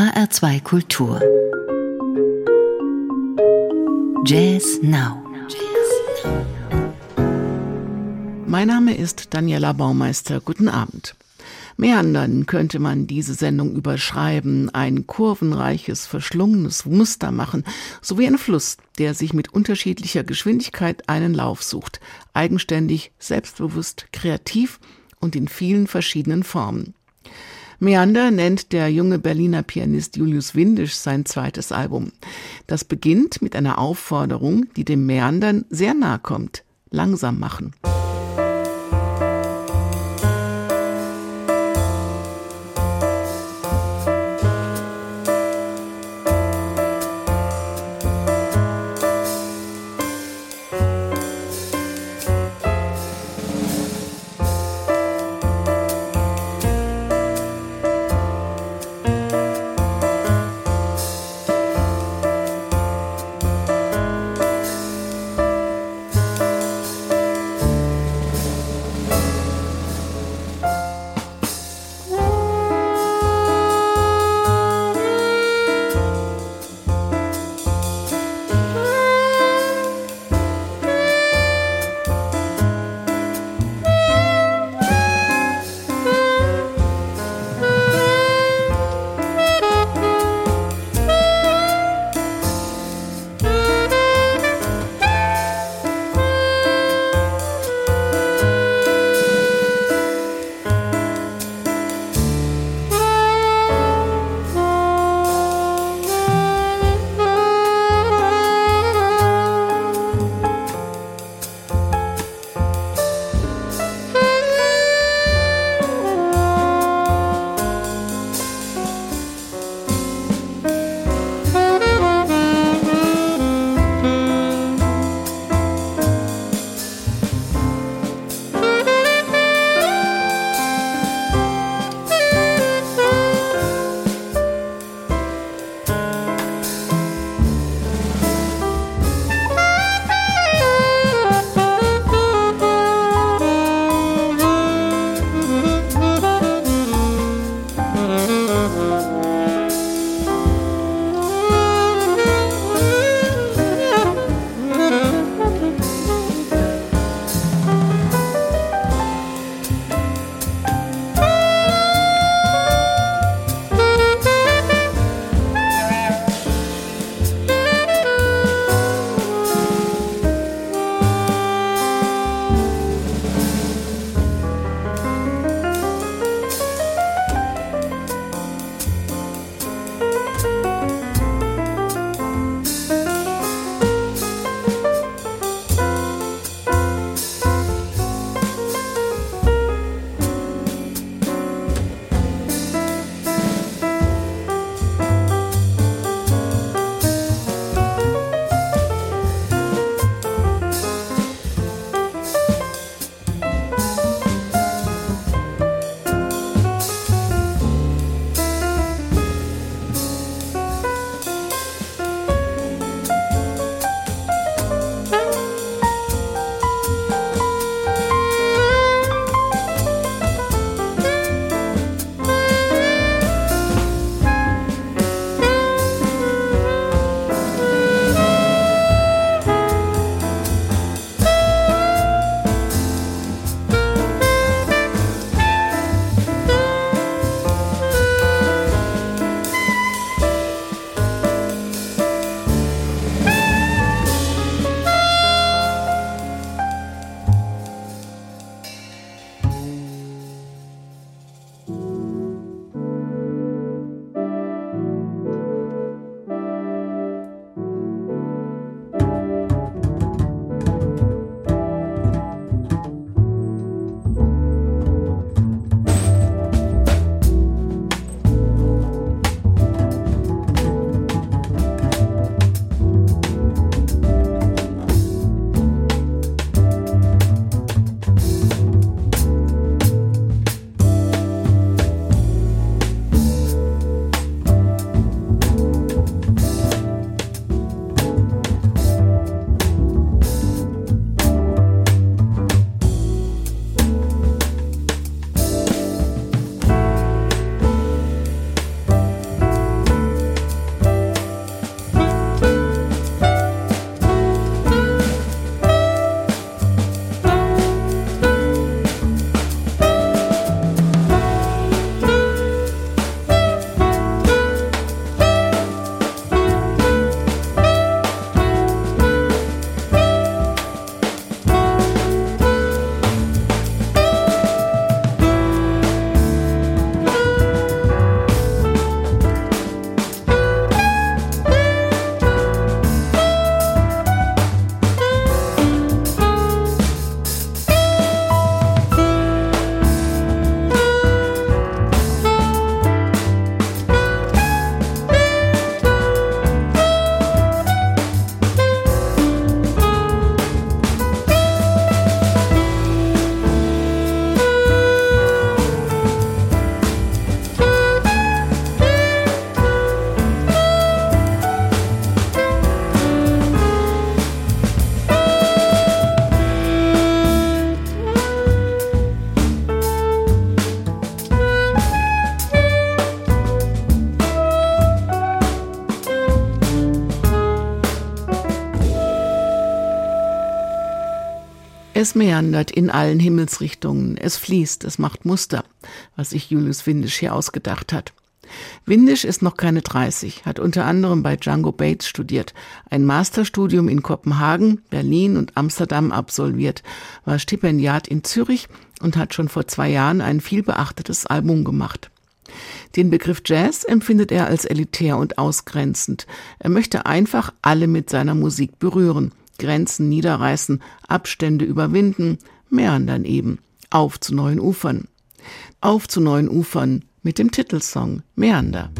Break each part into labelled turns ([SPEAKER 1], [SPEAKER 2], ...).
[SPEAKER 1] HR2 Kultur. Jazz Now.
[SPEAKER 2] Mein Name ist Daniela Baumeister. Guten Abend. Meandern könnte man diese Sendung überschreiben, ein kurvenreiches, verschlungenes Muster machen, sowie ein Fluss, der sich mit unterschiedlicher Geschwindigkeit einen Lauf sucht, eigenständig, selbstbewusst, kreativ und in vielen verschiedenen Formen. Meander nennt der junge Berliner Pianist Julius Windisch sein zweites Album. Das beginnt mit einer Aufforderung, die dem Meandern sehr nahe kommt. Langsam machen. Es meandert in allen Himmelsrichtungen, es fließt, es macht Muster, was sich Julius Windisch hier ausgedacht hat. Windisch ist noch keine 30, hat unter anderem bei Django Bates studiert, ein Masterstudium in Kopenhagen, Berlin und Amsterdam absolviert, war Stipendiat in Zürich und hat schon vor zwei Jahren ein vielbeachtetes Album gemacht. Den Begriff Jazz empfindet er als elitär und ausgrenzend. Er möchte einfach alle mit seiner Musik berühren, Grenzen niederreißen, Abstände überwinden, meandern eben, auf zu neuen Ufern. Auf zu neuen Ufern mit dem Titelsong Meander.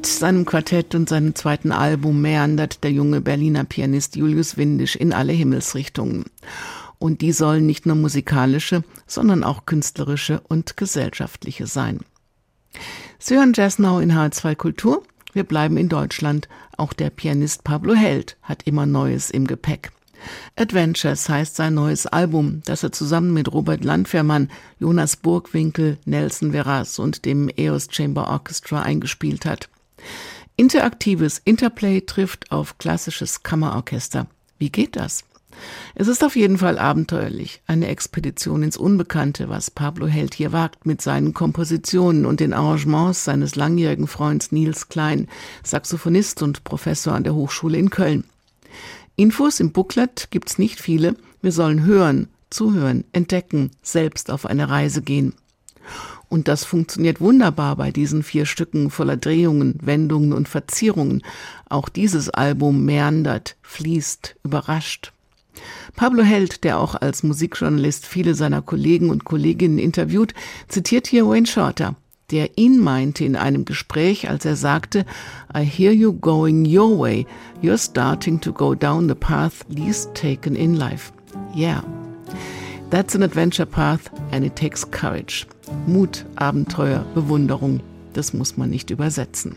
[SPEAKER 2] Mit seinem Quartett und seinem zweiten Album meandert der junge Berliner Pianist Julius Windisch in alle Himmelsrichtungen. Und die sollen nicht nur musikalische, sondern auch künstlerische und gesellschaftliche sein. Sie hören Jazz Now in H2 Kultur. Wir bleiben in Deutschland. Auch der Pianist Pablo Held hat immer Neues im Gepäck. Adventures heißt sein neues Album, das er zusammen mit Robert Landwehrmann, Jonas Burgwinkel, Nelson Veras und dem EOS Chamber Orchestra eingespielt hat. Interaktives Interplay trifft auf klassisches Kammerorchester. Wie geht das? Es ist auf jeden Fall abenteuerlich, eine Expedition ins Unbekannte, was Pablo Held hier wagt mit seinen Kompositionen und den Arrangements seines langjährigen Freunds Niels Klein, Saxophonist und Professor an der Hochschule in Köln. Infos im Booklet gibt's nicht viele. Wir sollen hören, zuhören, entdecken, selbst auf eine Reise gehen. Und das funktioniert wunderbar bei diesen vier Stücken voller Drehungen, Wendungen und Verzierungen. Auch dieses Album meandert, fließt, überrascht. Pablo Held, der auch als Musikjournalist viele seiner Kollegen und Kolleginnen interviewt, zitiert hier Wayne Shorter, der ihn meinte in einem Gespräch, als er sagte, I hear you going your way. You're starting to go down the path least taken in life. Yeah. That's an adventure path and it takes courage. Mut, Abenteuer, Bewunderung, das muss man nicht übersetzen.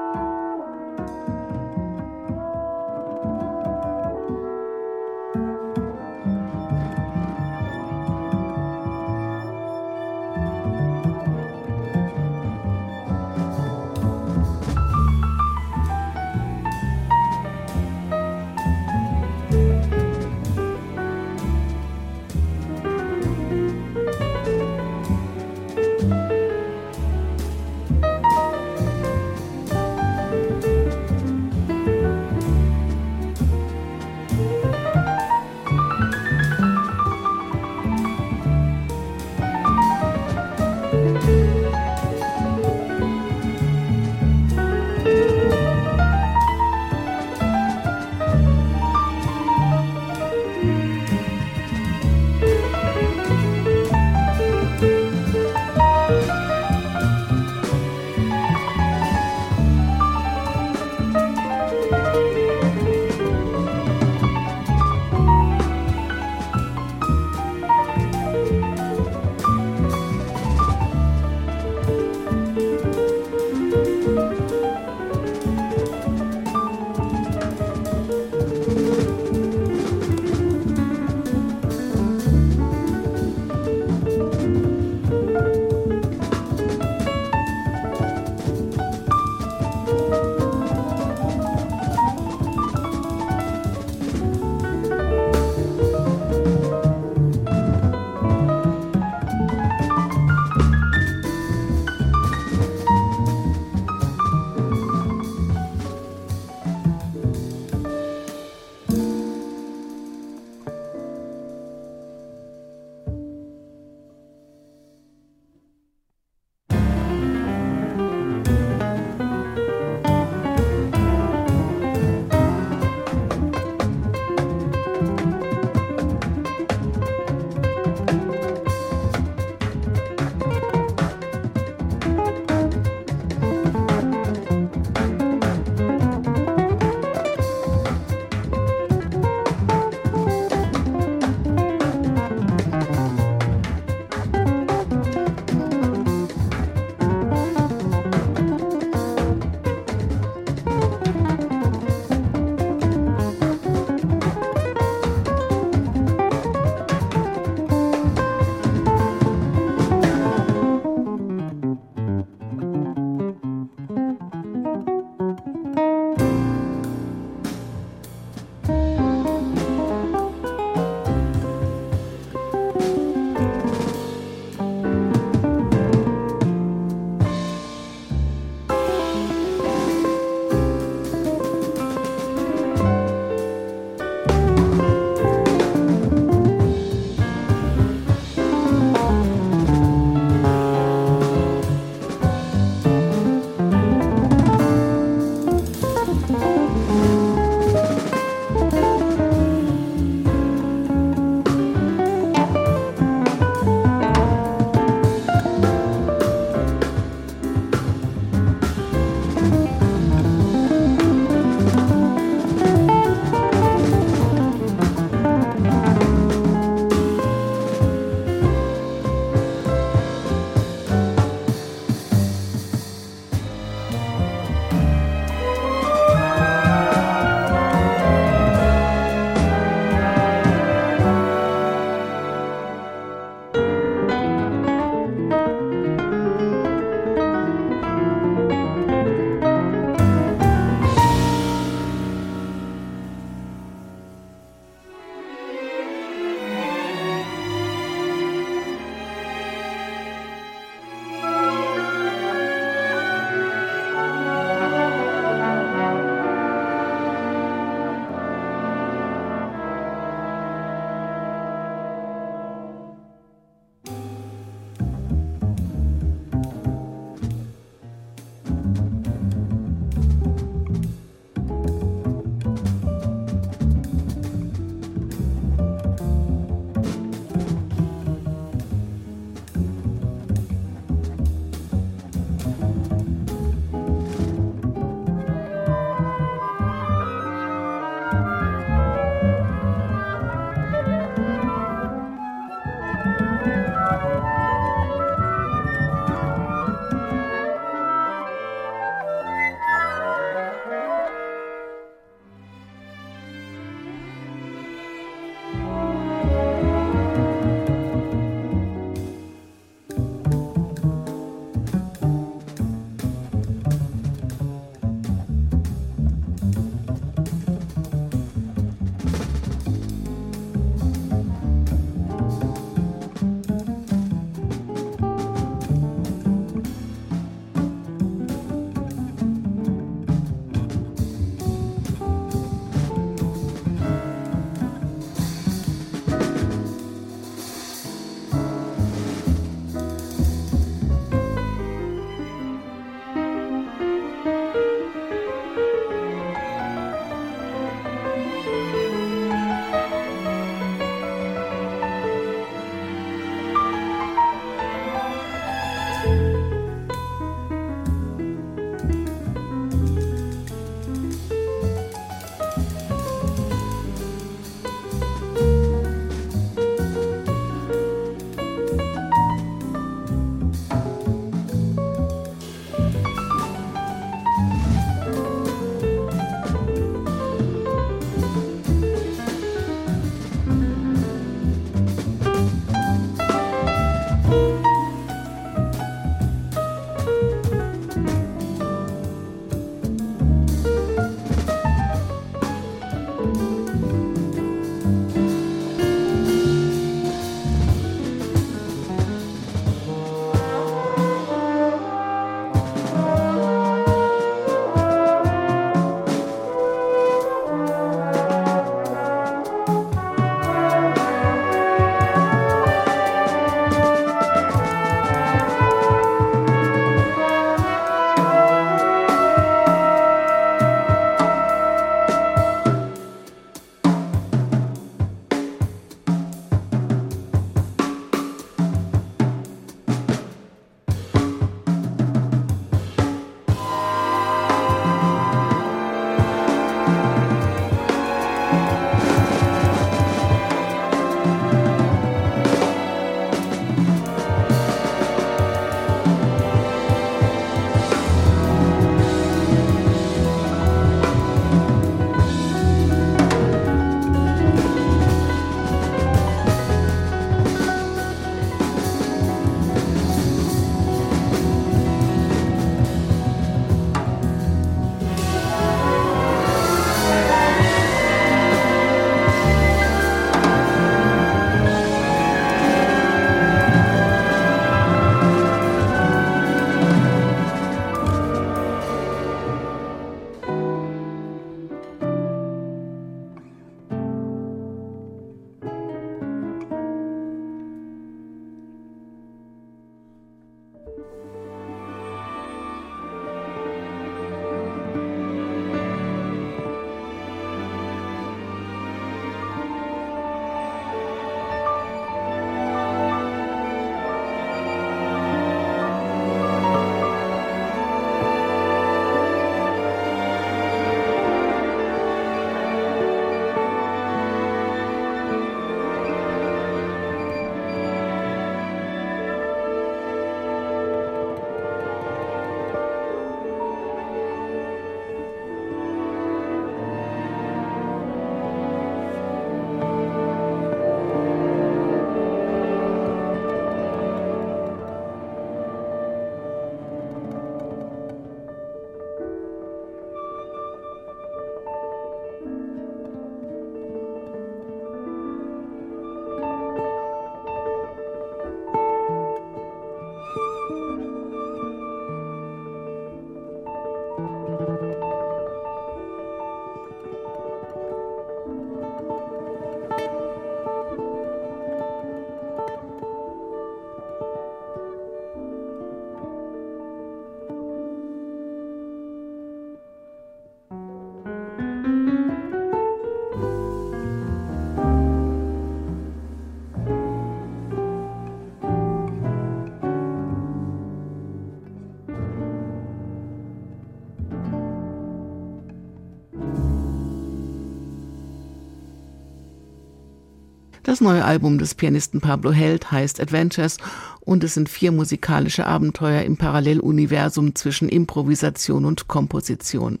[SPEAKER 2] Das neue Album des Pianisten Pablo Held heißt Adventures und es sind vier musikalische Abenteuer im Paralleluniversum zwischen Improvisation und Komposition.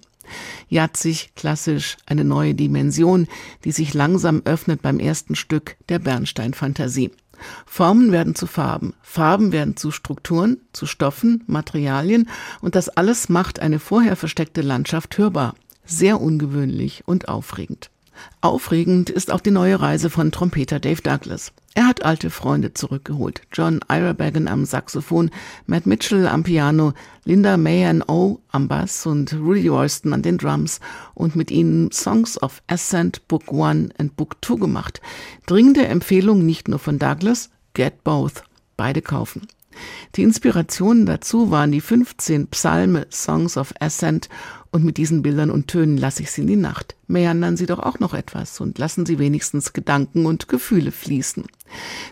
[SPEAKER 2] Jatzig, klassisch, eine neue Dimension, die sich langsam öffnet beim ersten Stück der Bernstein-Fantasie. Formen werden zu Farben, Farben werden zu Strukturen, zu Stoffen, Materialien und das alles macht eine vorher versteckte Landschaft hörbar. Sehr ungewöhnlich und aufregend. Aufregend ist auch die neue Reise von Trompeter Dave Douglas. Er hat alte Freunde zurückgeholt. John Irabagan am Saxophon, Matt Mitchell am Piano, Linda Mayan O am Bass und Rudy Royston an den Drums und mit ihnen Songs of Ascent Book One und Book Two gemacht. Dringende Empfehlung nicht nur von Douglas, get both. Beide kaufen. Die Inspirationen dazu waren die 15 Psalme Songs of Ascent und mit diesen Bildern und Tönen lasse ich sie in die Nacht. Meandern Sie doch auch noch etwas und lassen Sie wenigstens Gedanken und Gefühle fließen.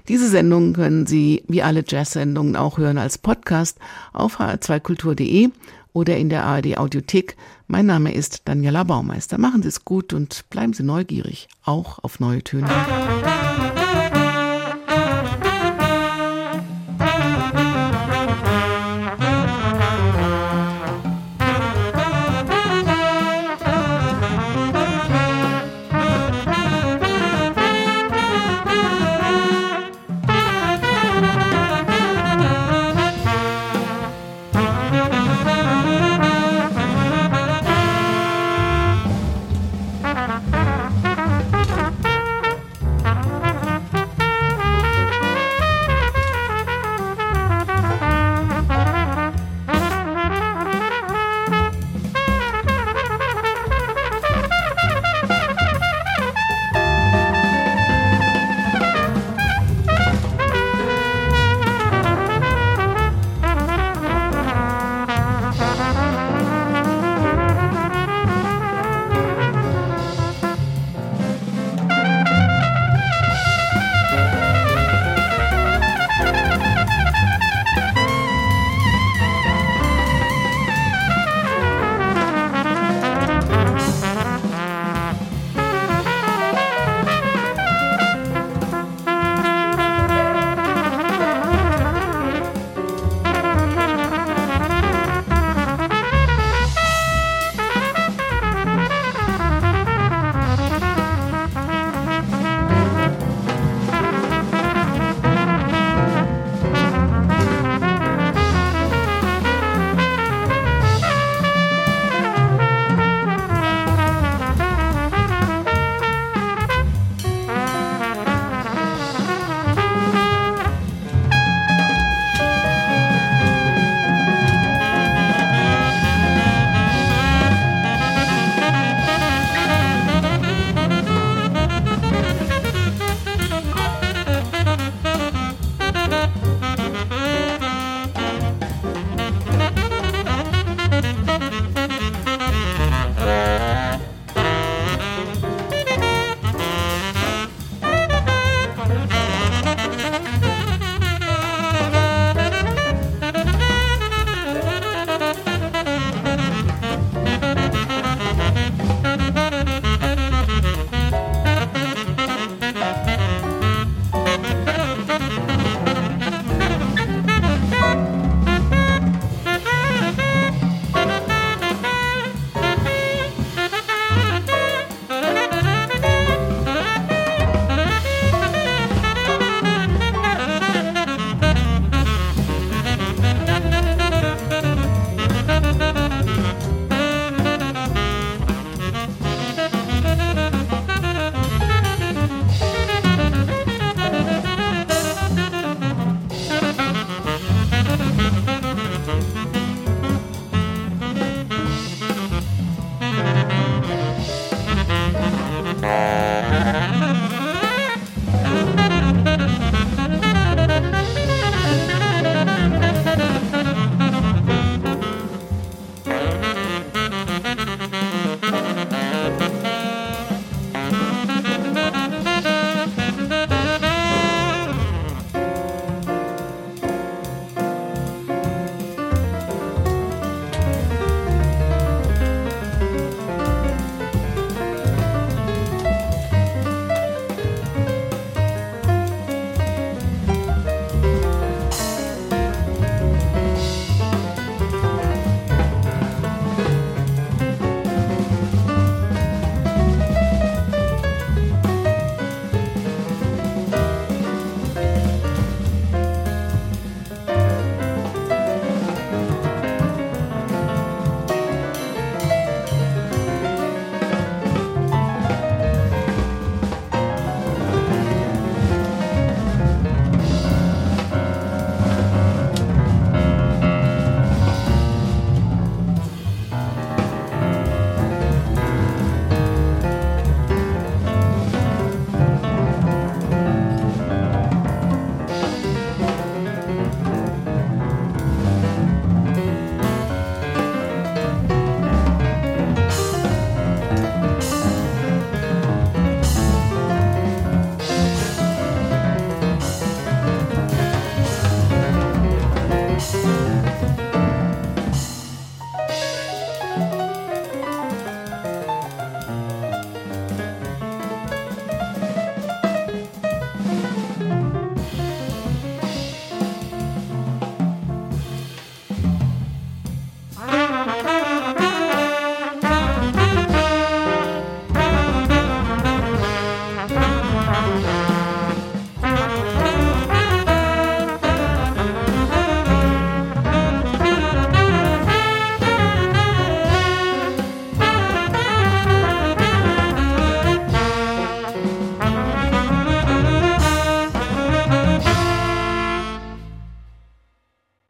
[SPEAKER 2] Diese Sendung können Sie wie alle Jazz-Sendungen auch hören als Podcast auf hr2kultur.de oder in der ARD Audiothek. Mein Name ist Daniela Baumeister. Machen Sie es gut und bleiben Sie neugierig, auch auf neue Töne.